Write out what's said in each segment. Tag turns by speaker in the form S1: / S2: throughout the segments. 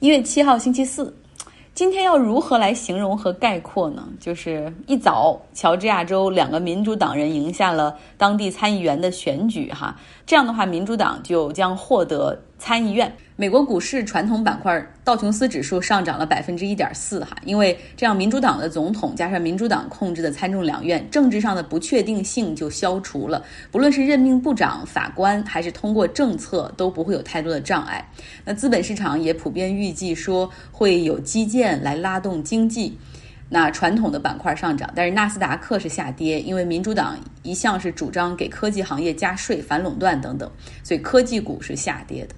S1: 一月七号星期四，今天要如何来形容和概括呢？就是一早，乔治亚州两个民主党人赢下了当地参议员的选举，哈，这样的话，民主党就将获得。参议院，美国股市传统板块道琼斯指数上涨了百分之一点四，哈，因为这样民主党的总统加上民主党控制的参众两院，政治上的不确定性就消除了，不论是任命部长、法官，还是通过政策，都不会有太多的障碍。那资本市场也普遍预计说会有基建来拉动经济，那传统的板块上涨，但是纳斯达克是下跌，因为民主党一向是主张给科技行业加税、反垄断等等，所以科技股是下跌的。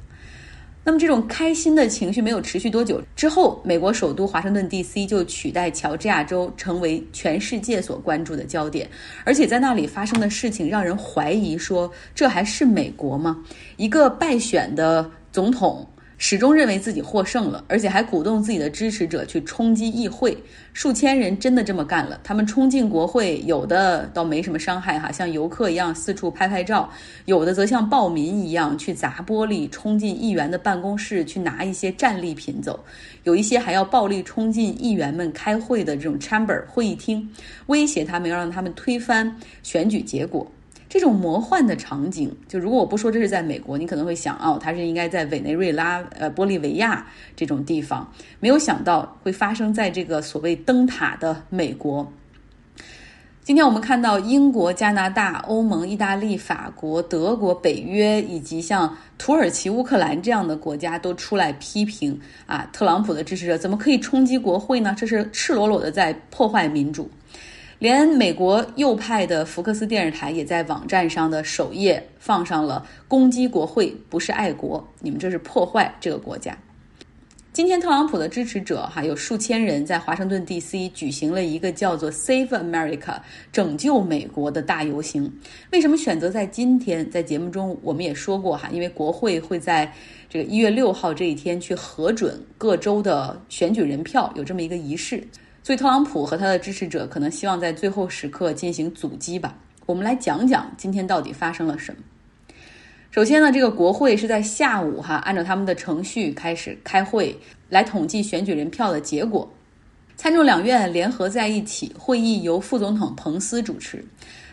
S1: 那么这种开心的情绪没有持续多久之后，美国首都华盛顿 D.C. 就取代乔治亚州成为全世界所关注的焦点，而且在那里发生的事情让人怀疑说，这还是美国吗？一个败选的总统。始终认为自己获胜了，而且还鼓动自己的支持者去冲击议会。数千人真的这么干了，他们冲进国会，有的倒没什么伤害哈，像游客一样四处拍拍照；有的则像暴民一样去砸玻璃，冲进议员的办公室去拿一些战利品走；有一些还要暴力冲进议员们开会的这种 chamber 会议厅，威胁他们要让他们推翻选举结果。这种魔幻的场景，就如果我不说这是在美国，你可能会想，哦，它是应该在委内瑞拉、呃，玻利维亚这种地方，没有想到会发生在这个所谓灯塔的美国。今天我们看到英国、加拿大、欧盟、意大利、法国、德国、北约以及像土耳其、乌克兰这样的国家都出来批评啊，特朗普的支持者怎么可以冲击国会呢？这是赤裸裸的在破坏民主。连美国右派的福克斯电视台也在网站上的首页放上了“攻击国会不是爱国，你们这是破坏这个国家”。今天，特朗普的支持者哈有数千人在华盛顿 D.C. 举行了一个叫做 “Save America” 拯救美国的大游行。为什么选择在今天？在节目中我们也说过哈，因为国会会在这个一月六号这一天去核准各州的选举人票，有这么一个仪式。所以，特朗普和他的支持者可能希望在最后时刻进行阻击吧。我们来讲讲今天到底发生了什么。首先呢，这个国会是在下午哈，按照他们的程序开始开会，来统计选举人票的结果。参众两院联合在一起，会议由副总统彭斯主持。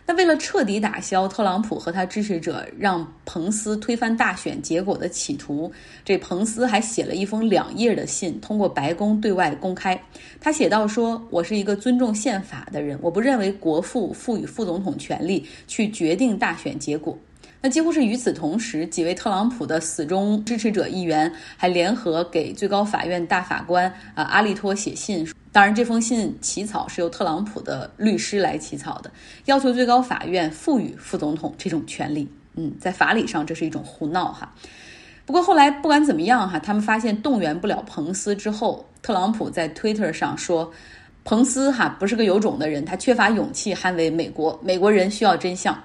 S1: 那为了彻底打消特朗普和他支持者让彭斯推翻大选结果的企图，这彭斯还写了一封两页的信，通过白宫对外公开。他写道说：“我是一个尊重宪法的人，我不认为国父赋予副总统权力去决定大选结果。”那几乎是与此同时，几位特朗普的死忠支持者议员还联合给最高法院大法官啊阿利托写信。当然，这封信起草是由特朗普的律师来起草的，要求最高法院赋予副总统这种权利。嗯，在法理上这是一种胡闹哈。不过后来不管怎么样哈，他们发现动员不了彭斯之后，特朗普在 Twitter 上说，彭斯哈不是个有种的人，他缺乏勇气捍卫美国，美国人需要真相。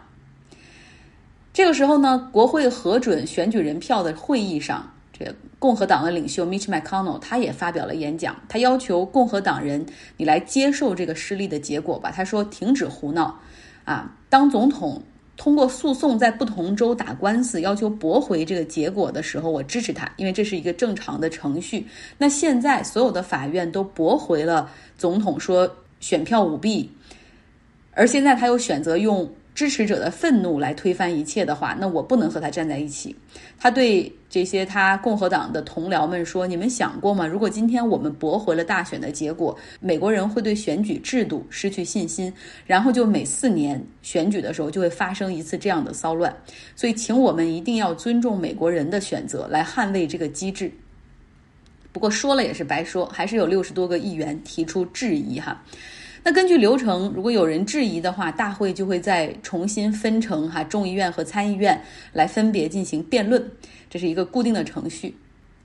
S1: 这个时候呢，国会核准选举人票的会议上，这共和党的领袖 Mitch McConnell 他也发表了演讲，他要求共和党人，你来接受这个失利的结果吧。他说：“停止胡闹，啊，当总统通过诉讼在不同州打官司，要求驳回这个结果的时候，我支持他，因为这是一个正常的程序。那现在所有的法院都驳回了总统说选票舞弊，而现在他又选择用。”支持者的愤怒来推翻一切的话，那我不能和他站在一起。他对这些他共和党的同僚们说：“你们想过吗？如果今天我们驳回了大选的结果，美国人会对选举制度失去信心，然后就每四年选举的时候就会发生一次这样的骚乱。所以，请我们一定要尊重美国人的选择，来捍卫这个机制。”不过说了也是白说，还是有六十多个议员提出质疑哈。那根据流程，如果有人质疑的话，大会就会再重新分成哈众议院和参议院来分别进行辩论，这是一个固定的程序。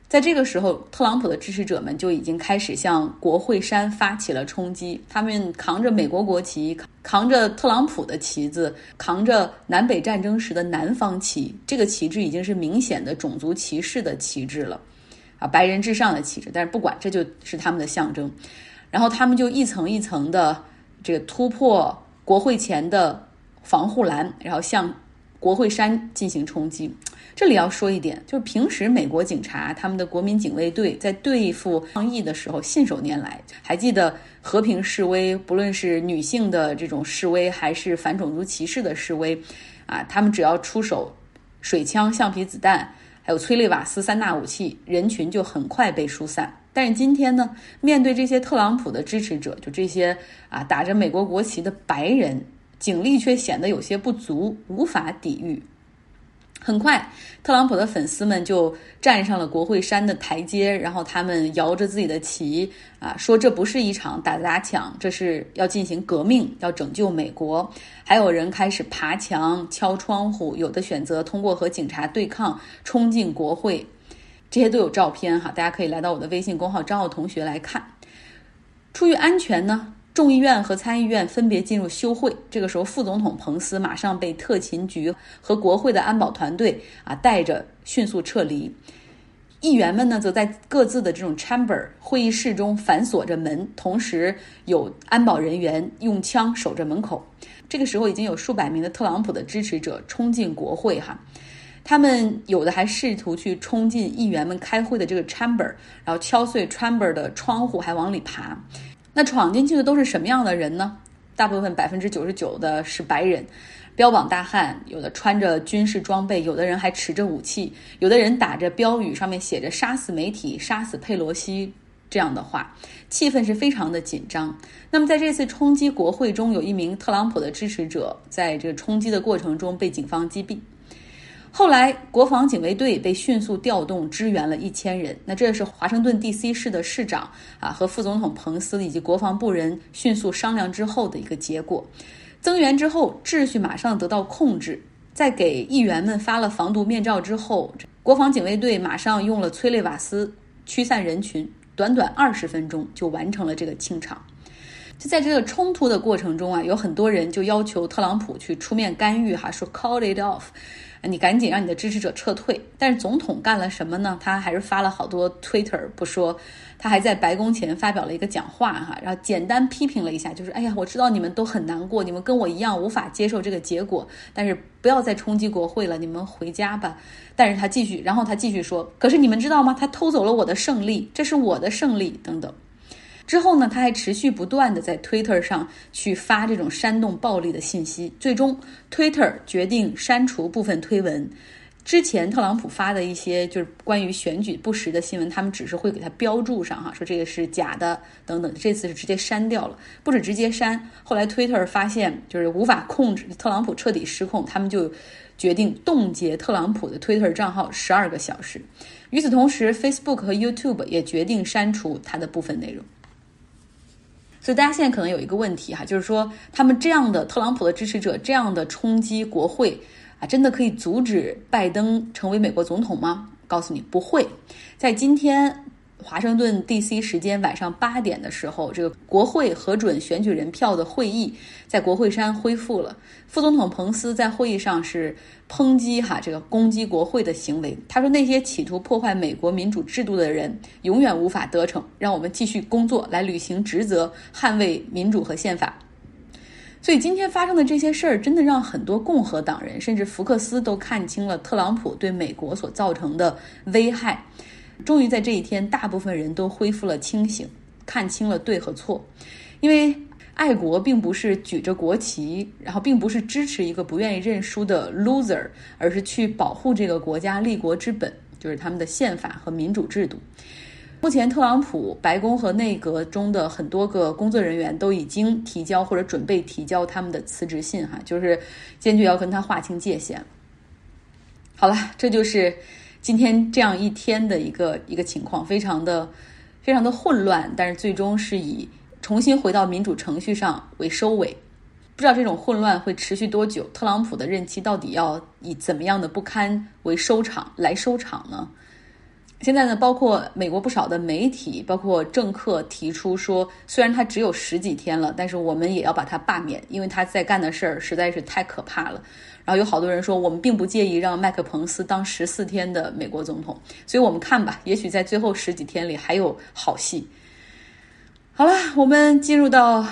S1: 在这个时候，特朗普的支持者们就已经开始向国会山发起了冲击，他们扛着美国国旗，扛着特朗普的旗子，扛着南北战争时的南方旗，这个旗帜已经是明显的种族歧视的旗帜了，啊，白人至上的旗帜。但是不管，这就是他们的象征。然后他们就一层一层的这个突破国会前的防护栏，然后向国会山进行冲击。这里要说一点，就是平时美国警察他们的国民警卫队在对付抗议的时候信手拈来。还记得和平示威，不论是女性的这种示威，还是反种族歧视的示威，啊，他们只要出手水枪、橡皮子弹，还有催泪瓦斯三大武器，人群就很快被疏散。但是今天呢，面对这些特朗普的支持者，就这些啊打着美国国旗的白人，警力却显得有些不足，无法抵御。很快，特朗普的粉丝们就站上了国会山的台阶，然后他们摇着自己的旗，啊，说这不是一场打砸抢，这是要进行革命，要拯救美国。还有人开始爬墙、敲窗户，有的选择通过和警察对抗，冲进国会。这些都有照片哈，大家可以来到我的微信公号张奥同学来看。出于安全呢。众议院和参议院分别进入休会，这个时候，副总统彭斯马上被特勤局和国会的安保团队啊带着迅速撤离。议员们呢，则在各自的这种 chamber 会议室中反锁着门，同时有安保人员用枪守着门口。这个时候，已经有数百名的特朗普的支持者冲进国会，哈，他们有的还试图去冲进议员们开会的这个 chamber，然后敲碎 chamber 的窗户，还往里爬。那闯进去的都是什么样的人呢？大部分百分之九十九的是白人，标榜大汉，有的穿着军事装备，有的人还持着武器，有的人打着标语，上面写着“杀死媒体，杀死佩洛西”这样的话，气氛是非常的紧张。那么在这次冲击国会中，有一名特朗普的支持者在这个冲击的过程中被警方击毙。后来，国防警卫队被迅速调动，支援了一千人。那这是华盛顿 D.C. 市的市长啊和副总统彭斯以及国防部人迅速商量之后的一个结果。增援之后，秩序马上得到控制。在给议员们发了防毒面罩之后，国防警卫队马上用了催泪瓦斯驱散人群，短短二十分钟就完成了这个清场。就在这个冲突的过程中啊，有很多人就要求特朗普去出面干预，哈，说 call it off。你赶紧让你的支持者撤退，但是总统干了什么呢？他还是发了好多 Twitter 不说，他还在白宫前发表了一个讲话哈，然后简单批评了一下，就是哎呀，我知道你们都很难过，你们跟我一样无法接受这个结果，但是不要再冲击国会了，你们回家吧。但是他继续，然后他继续说，可是你们知道吗？他偷走了我的胜利，这是我的胜利等等。之后呢，他还持续不断的在 Twitter 上去发这种煽动暴力的信息，最终 Twitter 决定删除部分推文。之前特朗普发的一些就是关于选举不实的新闻，他们只是会给他标注上哈，说这个是假的等等。这次是直接删掉了，不止直接删，后来 Twitter 发现就是无法控制特朗普彻底失控，他们就决定冻结特朗普的 Twitter 账号十二个小时。与此同时，Facebook 和 YouTube 也决定删除他的部分内容。所以大家现在可能有一个问题哈，就是说他们这样的特朗普的支持者这样的冲击国会啊，真的可以阻止拜登成为美国总统吗？告诉你不会，在今天。华盛顿 D.C. 时间晚上八点的时候，这个国会核准选举人票的会议在国会山恢复了。副总统彭斯在会议上是抨击哈这个攻击国会的行为。他说：“那些企图破坏美国民主制度的人永远无法得逞。让我们继续工作，来履行职责，捍卫民主和宪法。”所以今天发生的这些事儿，真的让很多共和党人，甚至福克斯都看清了特朗普对美国所造成的危害。终于在这一天，大部分人都恢复了清醒，看清了对和错。因为爱国并不是举着国旗，然后并不是支持一个不愿意认输的 loser，而是去保护这个国家立国之本，就是他们的宪法和民主制度。目前，特朗普白宫和内阁中的很多个工作人员都已经提交或者准备提交他们的辞职信，哈，就是坚决要跟他划清界限。好了，这就是。今天这样一天的一个一个情况，非常的非常的混乱，但是最终是以重新回到民主程序上为收尾。不知道这种混乱会持续多久？特朗普的任期到底要以怎么样的不堪为收场来收场呢？现在呢，包括美国不少的媒体，包括政客提出说，虽然他只有十几天了，但是我们也要把他罢免，因为他在干的事儿实在是太可怕了。然后有好多人说，我们并不介意让麦克彭斯当十四天的美国总统，所以我们看吧，也许在最后十几天里还有好戏。好了，我们进入到。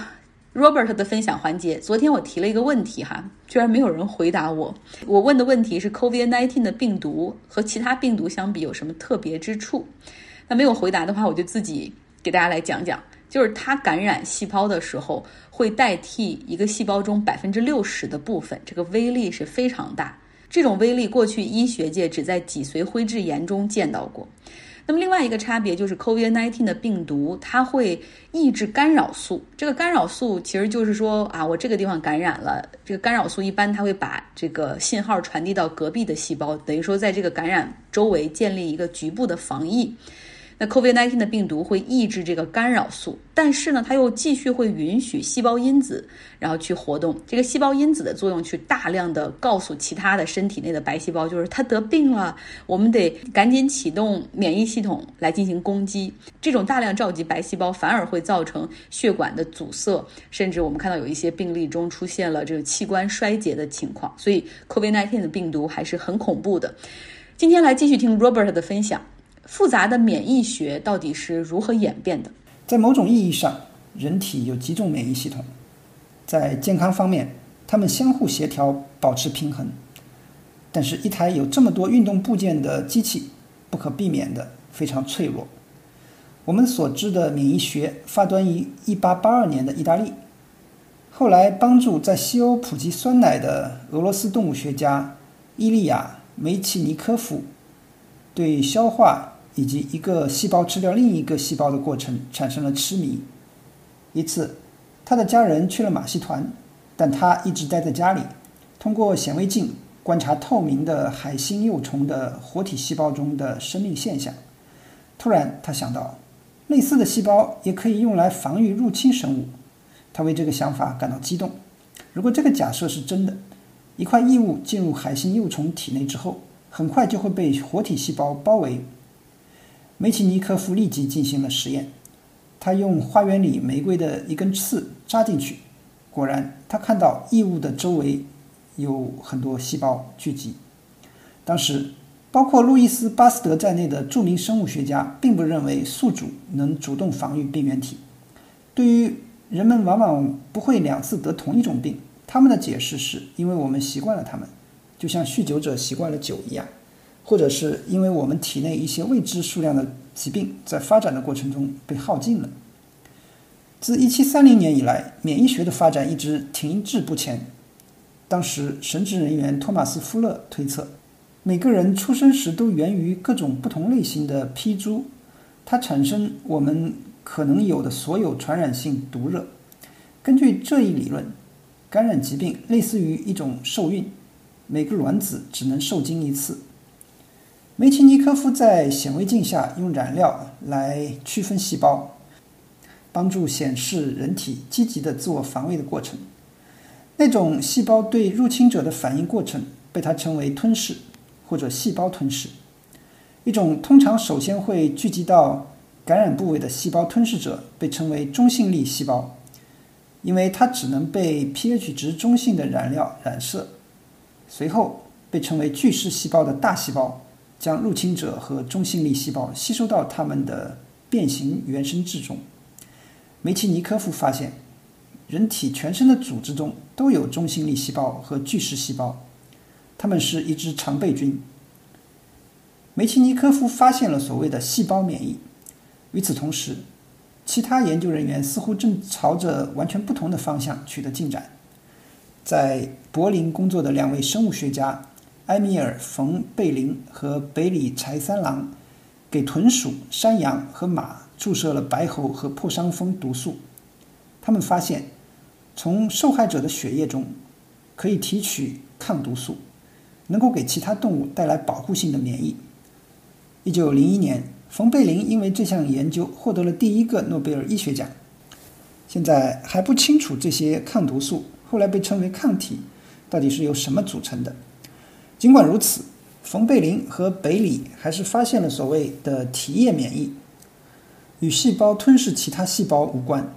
S1: Robert 的分享环节。昨天我提了一个问题哈，居然没有人回答我。我问的问题是 COVID-19 的病毒和其他病毒相比有什么特别之处？那没有回答的话，我就自己给大家来讲讲。就是它感染细胞的时候，会代替一个细胞中百分之六十的部分，这个威力是非常大。这种威力过去医学界只在脊髓灰质炎中见到过。那么另外一个差别就是，COVID-19 的病毒它会抑制干扰素。这个干扰素其实就是说啊，我这个地方感染了，这个干扰素一般它会把这个信号传递到隔壁的细胞，等于说在这个感染周围建立一个局部的防疫。那 COVID-19 的病毒会抑制这个干扰素，但是呢，它又继续会允许细胞因子然后去活动。这个细胞因子的作用，去大量的告诉其他的身体内的白细胞，就是它得病了，我们得赶紧启动免疫系统来进行攻击。这种大量召集白细胞，反而会造成血管的阻塞，甚至我们看到有一些病例中出现了这个器官衰竭的情况。所以 COVID-19 的病毒还是很恐怖的。今天来继续听 Robert 的分享。复杂的免疫学到底是如何演变的？
S2: 在某种意义上，人体有几种免疫系统，在健康方面，它们相互协调，保持平衡。但是，一台有这么多运动部件的机器，不可避免的非常脆弱。我们所知的免疫学发端于1882年的意大利，后来帮助在西欧普及酸奶的俄罗斯动物学家伊利亚·梅奇尼科夫对消化。以及一个细胞吃掉另一个细胞的过程产生了痴迷。一次，他的家人去了马戏团，但他一直待在家里，通过显微镜观察透明的海星幼虫的活体细胞中的生命现象。突然，他想到，类似的细胞也可以用来防御入侵生物。他为这个想法感到激动。如果这个假设是真的，一块异物进入海星幼虫体内之后，很快就会被活体细胞包围。梅奇尼科夫立即进行了实验，他用花园里玫瑰的一根刺扎进去，果然，他看到异物的周围有很多细胞聚集。当时，包括路易斯·巴斯德在内的著名生物学家并不认为宿主能主动防御病原体。对于人们往往不会两次得同一种病，他们的解释是因为我们习惯了他们，就像酗酒者习惯了酒一样。或者是因为我们体内一些未知数量的疾病在发展的过程中被耗尽了。自1730年以来，免疫学的发展一直停滞不前。当时，神职人员托马斯·富勒推测，每个人出生时都源于各种不同类型的砒珠，它产生我们可能有的所有传染性毒热。根据这一理论，感染疾病类似于一种受孕，每个卵子只能受精一次。梅奇尼科夫在显微镜下用染料来区分细胞，帮助显示人体积极的自我防卫的过程。那种细胞对入侵者的反应过程被他称为吞噬或者细胞吞噬。一种通常首先会聚集到感染部位的细胞吞噬者被称为中性粒细胞，因为它只能被 pH 值中性的染料染色。随后被称为巨噬细胞的大细胞。将入侵者和中性粒细胞吸收到他们的变形原生质中。梅奇尼科夫发现，人体全身的组织中都有中性粒细胞和巨噬细胞，它们是一支常备军。梅奇尼科夫发现了所谓的细胞免疫。与此同时，其他研究人员似乎正朝着完全不同的方向取得进展。在柏林工作的两位生物学家。埃米尔·冯·贝林和北里柴三郎给豚鼠、山羊和马注射了白喉和破伤风毒素。他们发现，从受害者的血液中可以提取抗毒素，能够给其他动物带来保护性的免疫。一九零一年，冯·贝林因为这项研究获得了第一个诺贝尔医学奖。现在还不清楚这些抗毒素（后来被称为抗体）到底是由什么组成的。尽管如此，冯贝林和北里还是发现了所谓的体液免疫，与细胞吞噬其他细胞无关。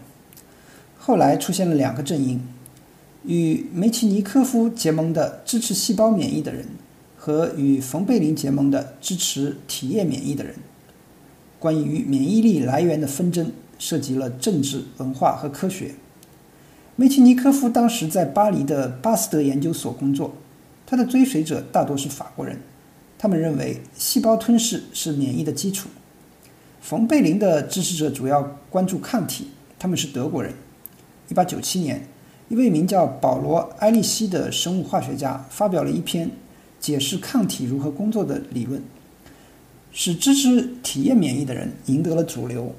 S2: 后来出现了两个阵营：与梅奇尼科夫结盟的支持细胞免疫的人，和与冯贝林结盟的支持体液免疫的人。关于免疫力来源的纷争涉及了政治、文化和科学。梅奇尼科夫当时在巴黎的巴斯德研究所工作，他的追随者大多是法国人，他们认为细胞吞噬是免疫的基础。冯贝林的支持者主要关注抗体，他们是德国人。1897年，一位名叫保罗·埃利希的生物化学家发表了一篇解释抗体如何工作的理论，使支持体液免疫的人赢得了主流。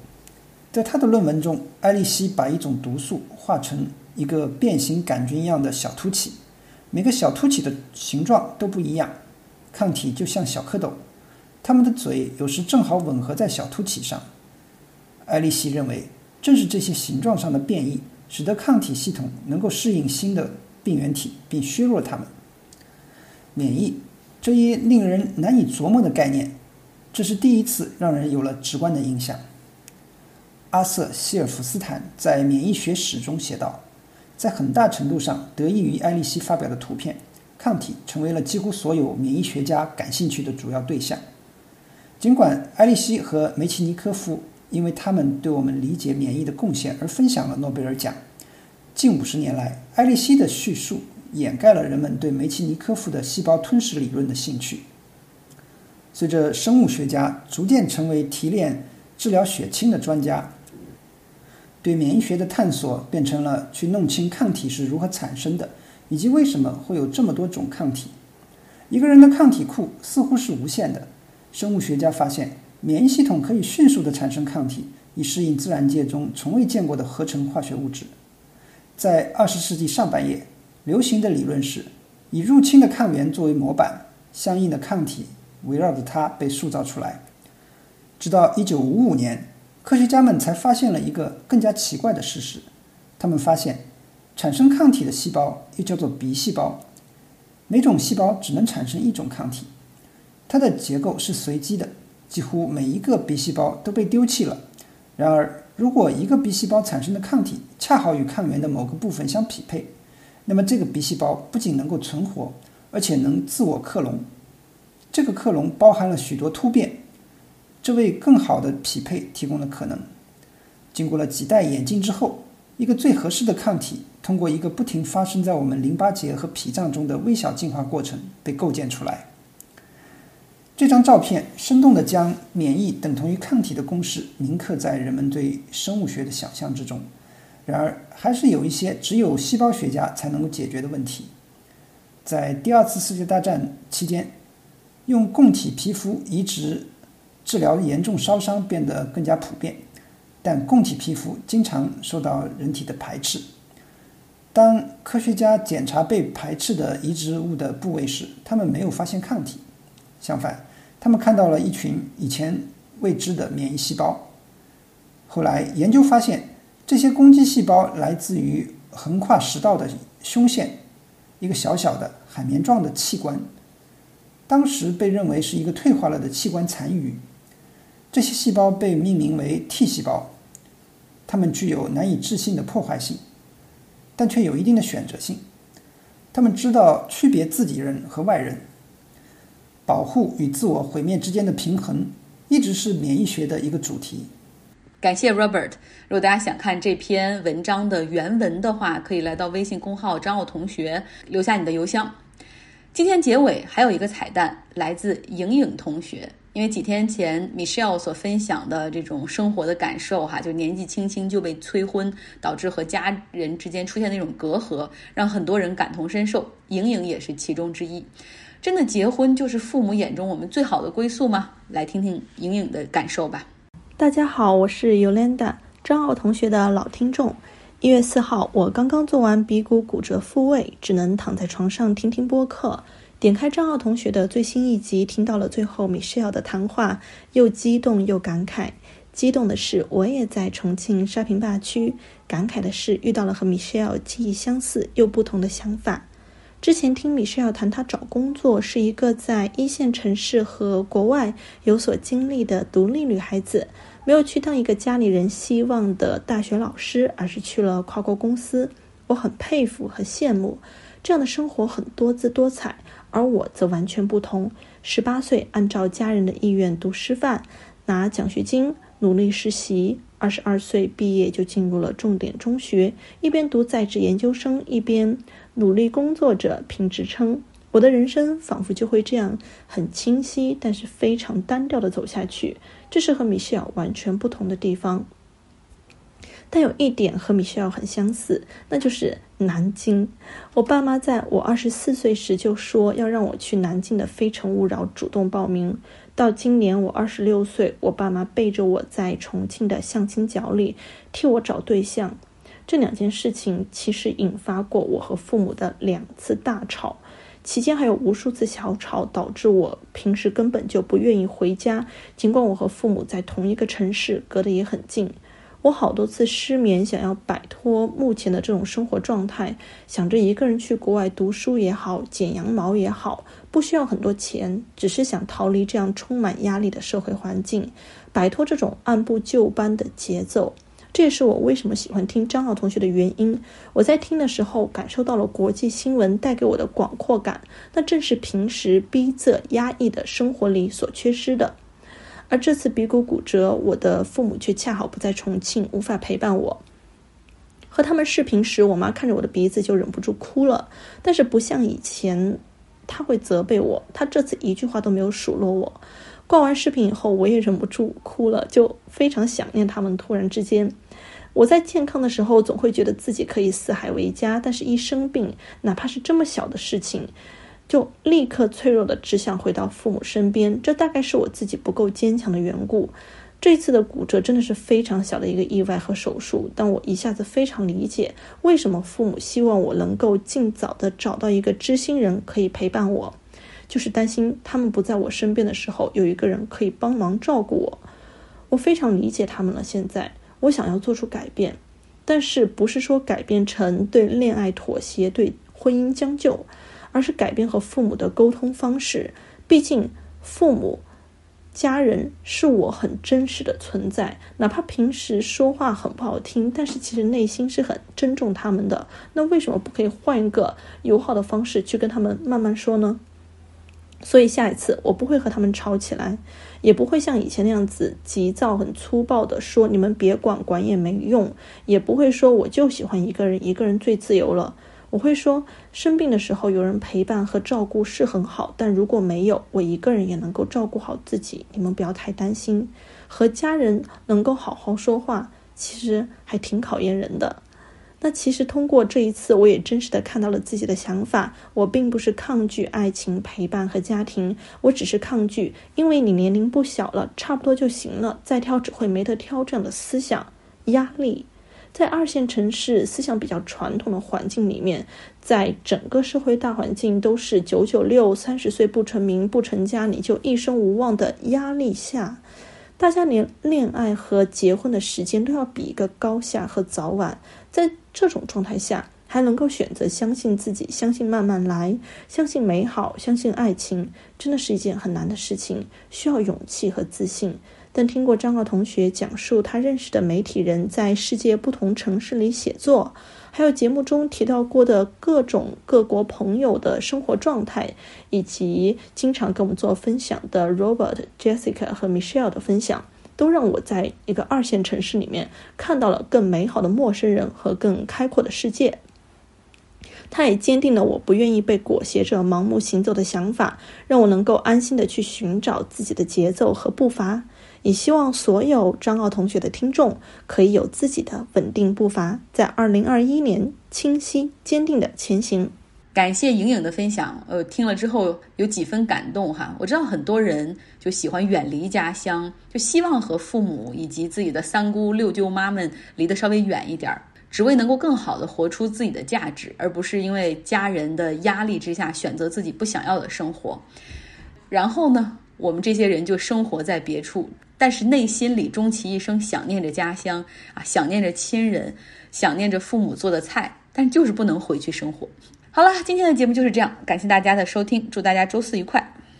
S2: 在他的论文中，埃利希把一种毒素化成一个变形杆菌一样的小凸起，每个小凸起的形状都不一样，抗体就像小蝌蚪。它们的嘴有时正好吻合在小凸起上。艾利希认为，正是这些形状上的变异，使得抗体系统能够适应新的病原体，并削弱它们。免疫这一令人难以琢磨的概念，这是第一次让人有了直观的印象。阿瑟·希尔弗斯坦在《免疫学史》中写道，在很大程度上得益于艾利希发表的图片，抗体成为了几乎所有免疫学家感兴趣的主要对象。尽管埃利希和梅奇尼科夫因为他们对我们理解免疫的贡献而分享了诺贝尔奖，近五十年来，埃利希的叙述掩盖了人们对梅奇尼科夫的细胞吞噬理论的兴趣。随着生物学家逐渐成为提炼、治疗血清的专家，对免疫学的探索变成了去弄清抗体是如何产生的，以及为什么会有这么多种抗体。一个人的抗体库似乎是无限的。生物学家发现，免疫系统可以迅速地产生抗体，以适应自然界中从未见过的合成化学物质。在二十世纪上半叶，流行的理论是，以入侵的抗原作为模板，相应的抗体围绕着它被塑造出来。直到一九五五年，科学家们才发现了一个更加奇怪的事实：他们发现，产生抗体的细胞又叫做鼻细胞，每种细胞只能产生一种抗体。它的结构是随机的，几乎每一个 B 细胞都被丢弃了。然而，如果一个 B 细胞产生的抗体恰好与抗原的某个部分相匹配，那么这个 B 细胞不仅能够存活，而且能自我克隆。这个克隆包含了许多突变，这为更好的匹配提供了可能。经过了几代演进之后，一个最合适的抗体通过一个不停发生在我们淋巴结和脾脏中的微小进化过程被构建出来。这张照片生动地将免疫等同于抗体的公式铭刻在人们对生物学的想象之中。然而，还是有一些只有细胞学家才能够解决的问题。在第二次世界大战期间，用供体皮肤移植治疗严重烧伤变得更加普遍，但供体皮肤经常受到人体的排斥。当科学家检查被排斥的移植物的部位时，他们没有发现抗体。相反，他们看到了一群以前未知的免疫细胞。后来研究发现，这些攻击细胞来自于横跨食道的胸腺，一个小小的海绵状的器官。当时被认为是一个退化了的器官残余。这些细胞被命名为 T 细胞，它们具有难以置信的破坏性，但却有一定的选择性。他们知道区别自己人和外人。保护与自我毁灭之间的平衡，一直是免疫学的一个主题。
S1: 感谢 Robert。如果大家想看这篇文章的原文的话，可以来到微信公号张奥同学留下你的邮箱。今天结尾还有一个彩蛋，来自莹莹同学。因为几天前 Michelle 所分享的这种生活的感受，哈，就年纪轻轻就被催婚，导致和家人之间出现那种隔阂，让很多人感同身受。莹莹也是其中之一。真的结婚就是父母眼中我们最好的归宿吗？来听听莹莹的感受吧。
S3: 大家好，我是 Yolanda，张奥同学的老听众。一月四号，我刚刚做完鼻骨骨折复位，只能躺在床上听听播客。点开张奥同学的最新一集，听到了最后 Michelle 的谈话，又激动又感慨。激动的是，我也在重庆沙坪坝区；感慨的是，遇到了和 Michelle 记忆相似又不同的想法。之前听米歇尔谈，他找工作是一个在一线城市和国外有所经历的独立女孩子，没有去当一个家里人希望的大学老师，而是去了跨国公司。我很佩服和羡慕这样的生活，很多姿多彩。而我则完全不同。十八岁，按照家人的意愿读师范，拿奖学金，努力实习。二十二岁毕业就进入了重点中学，一边读在职研究生，一边努力工作着评职称。我的人生仿佛就会这样很清晰，但是非常单调的走下去。这是和米歇尔完全不同的地方。但有一点和米歇尔很相似，那就是南京。我爸妈在我二十四岁时就说要让我去南京的《非诚勿扰》主动报名。到今年我二十六岁，我爸妈背着我在重庆的相亲角里替我找对象，这两件事情其实引发过我和父母的两次大吵，期间还有无数次小吵，导致我平时根本就不愿意回家，尽管我和父母在同一个城市，隔得也很近。我好多次失眠，想要摆脱目前的这种生活状态，想着一个人去国外读书也好，剪羊毛也好，不需要很多钱，只是想逃离这样充满压力的社会环境，摆脱这种按部就班的节奏。这也是我为什么喜欢听张浩同学的原因。我在听的时候，感受到了国际新闻带给我的广阔感，那正是平时逼仄压抑的生活里所缺失的。而这次鼻骨骨折，我的父母却恰好不在重庆，无法陪伴我。和他们视频时，我妈看着我的鼻子就忍不住哭了，但是不像以前，她会责备我，她这次一句话都没有数落我。挂完视频以后，我也忍不住哭了，就非常想念他们。突然之间，我在健康的时候总会觉得自己可以四海为家，但是一生病，哪怕是这么小的事情。就立刻脆弱的只想回到父母身边，这大概是我自己不够坚强的缘故。这次的骨折真的是非常小的一个意外和手术，但我一下子非常理解为什么父母希望我能够尽早的找到一个知心人可以陪伴我，就是担心他们不在我身边的时候有一个人可以帮忙照顾我。我非常理解他们了。现在我想要做出改变，但是不是说改变成对恋爱妥协，对婚姻将就。而是改变和父母的沟通方式，毕竟父母、家人是我很真实的存在，哪怕平时说话很不好听，但是其实内心是很尊重他们的。那为什么不可以换一个友好的方式去跟他们慢慢说呢？所以下一次我不会和他们吵起来，也不会像以前那样子急躁、很粗暴的说你们别管，管也没用，也不会说我就喜欢一个人，一个人最自由了。我会说，生病的时候有人陪伴和照顾是很好，但如果没有，我一个人也能够照顾好自己。你们不要太担心，和家人能够好好说话，其实还挺考验人的。那其实通过这一次，我也真实的看到了自己的想法。我并不是抗拒爱情、陪伴和家庭，我只是抗拒，因为你年龄不小了，差不多就行了，再挑只会没得挑这样的思想压力。在二线城市思想比较传统的环境里面，在整个社会大环境都是九九六、三十岁不成名不成家你就一生无望的压力下，大家连恋爱和结婚的时间都要比一个高下和早晚。在这种状态下，还能够选择相信自己，相信慢慢来，相信美好，相信爱情，真的是一件很难的事情，需要勇气和自信。但听过张浩同学讲述他认识的媒体人在世界不同城市里写作，还有节目中提到过的各种各国朋友的生活状态，以及经常跟我们做分享的 Robert、Jessica 和 Michelle 的分享，都让我在一个二线城市里面看到了更美好的陌生人和更开阔的世界。他也坚定了我不愿意被裹挟着盲目行走的想法，让我能够安心的去寻找自己的节奏和步伐。也希望所有张奥同学的听众可以有自己的稳定步伐，在二零二一年清晰坚定的前行。
S1: 感谢莹莹的分享，呃，听了之后有几分感动哈。我知道很多人就喜欢远离家乡，就希望和父母以及自己的三姑六舅妈们离得稍微远一点儿，只为能够更好的活出自己的价值，而不是因为家人的压力之下选择自己不想要的生活。然后呢，我们这些人就生活在别处。但是内心里终其一生想念着家乡啊，想念着亲人，想念着父母做的菜，但就是不能回去生活。好了，今天的节目就是这样，感谢大家的收听，祝大家周四愉快。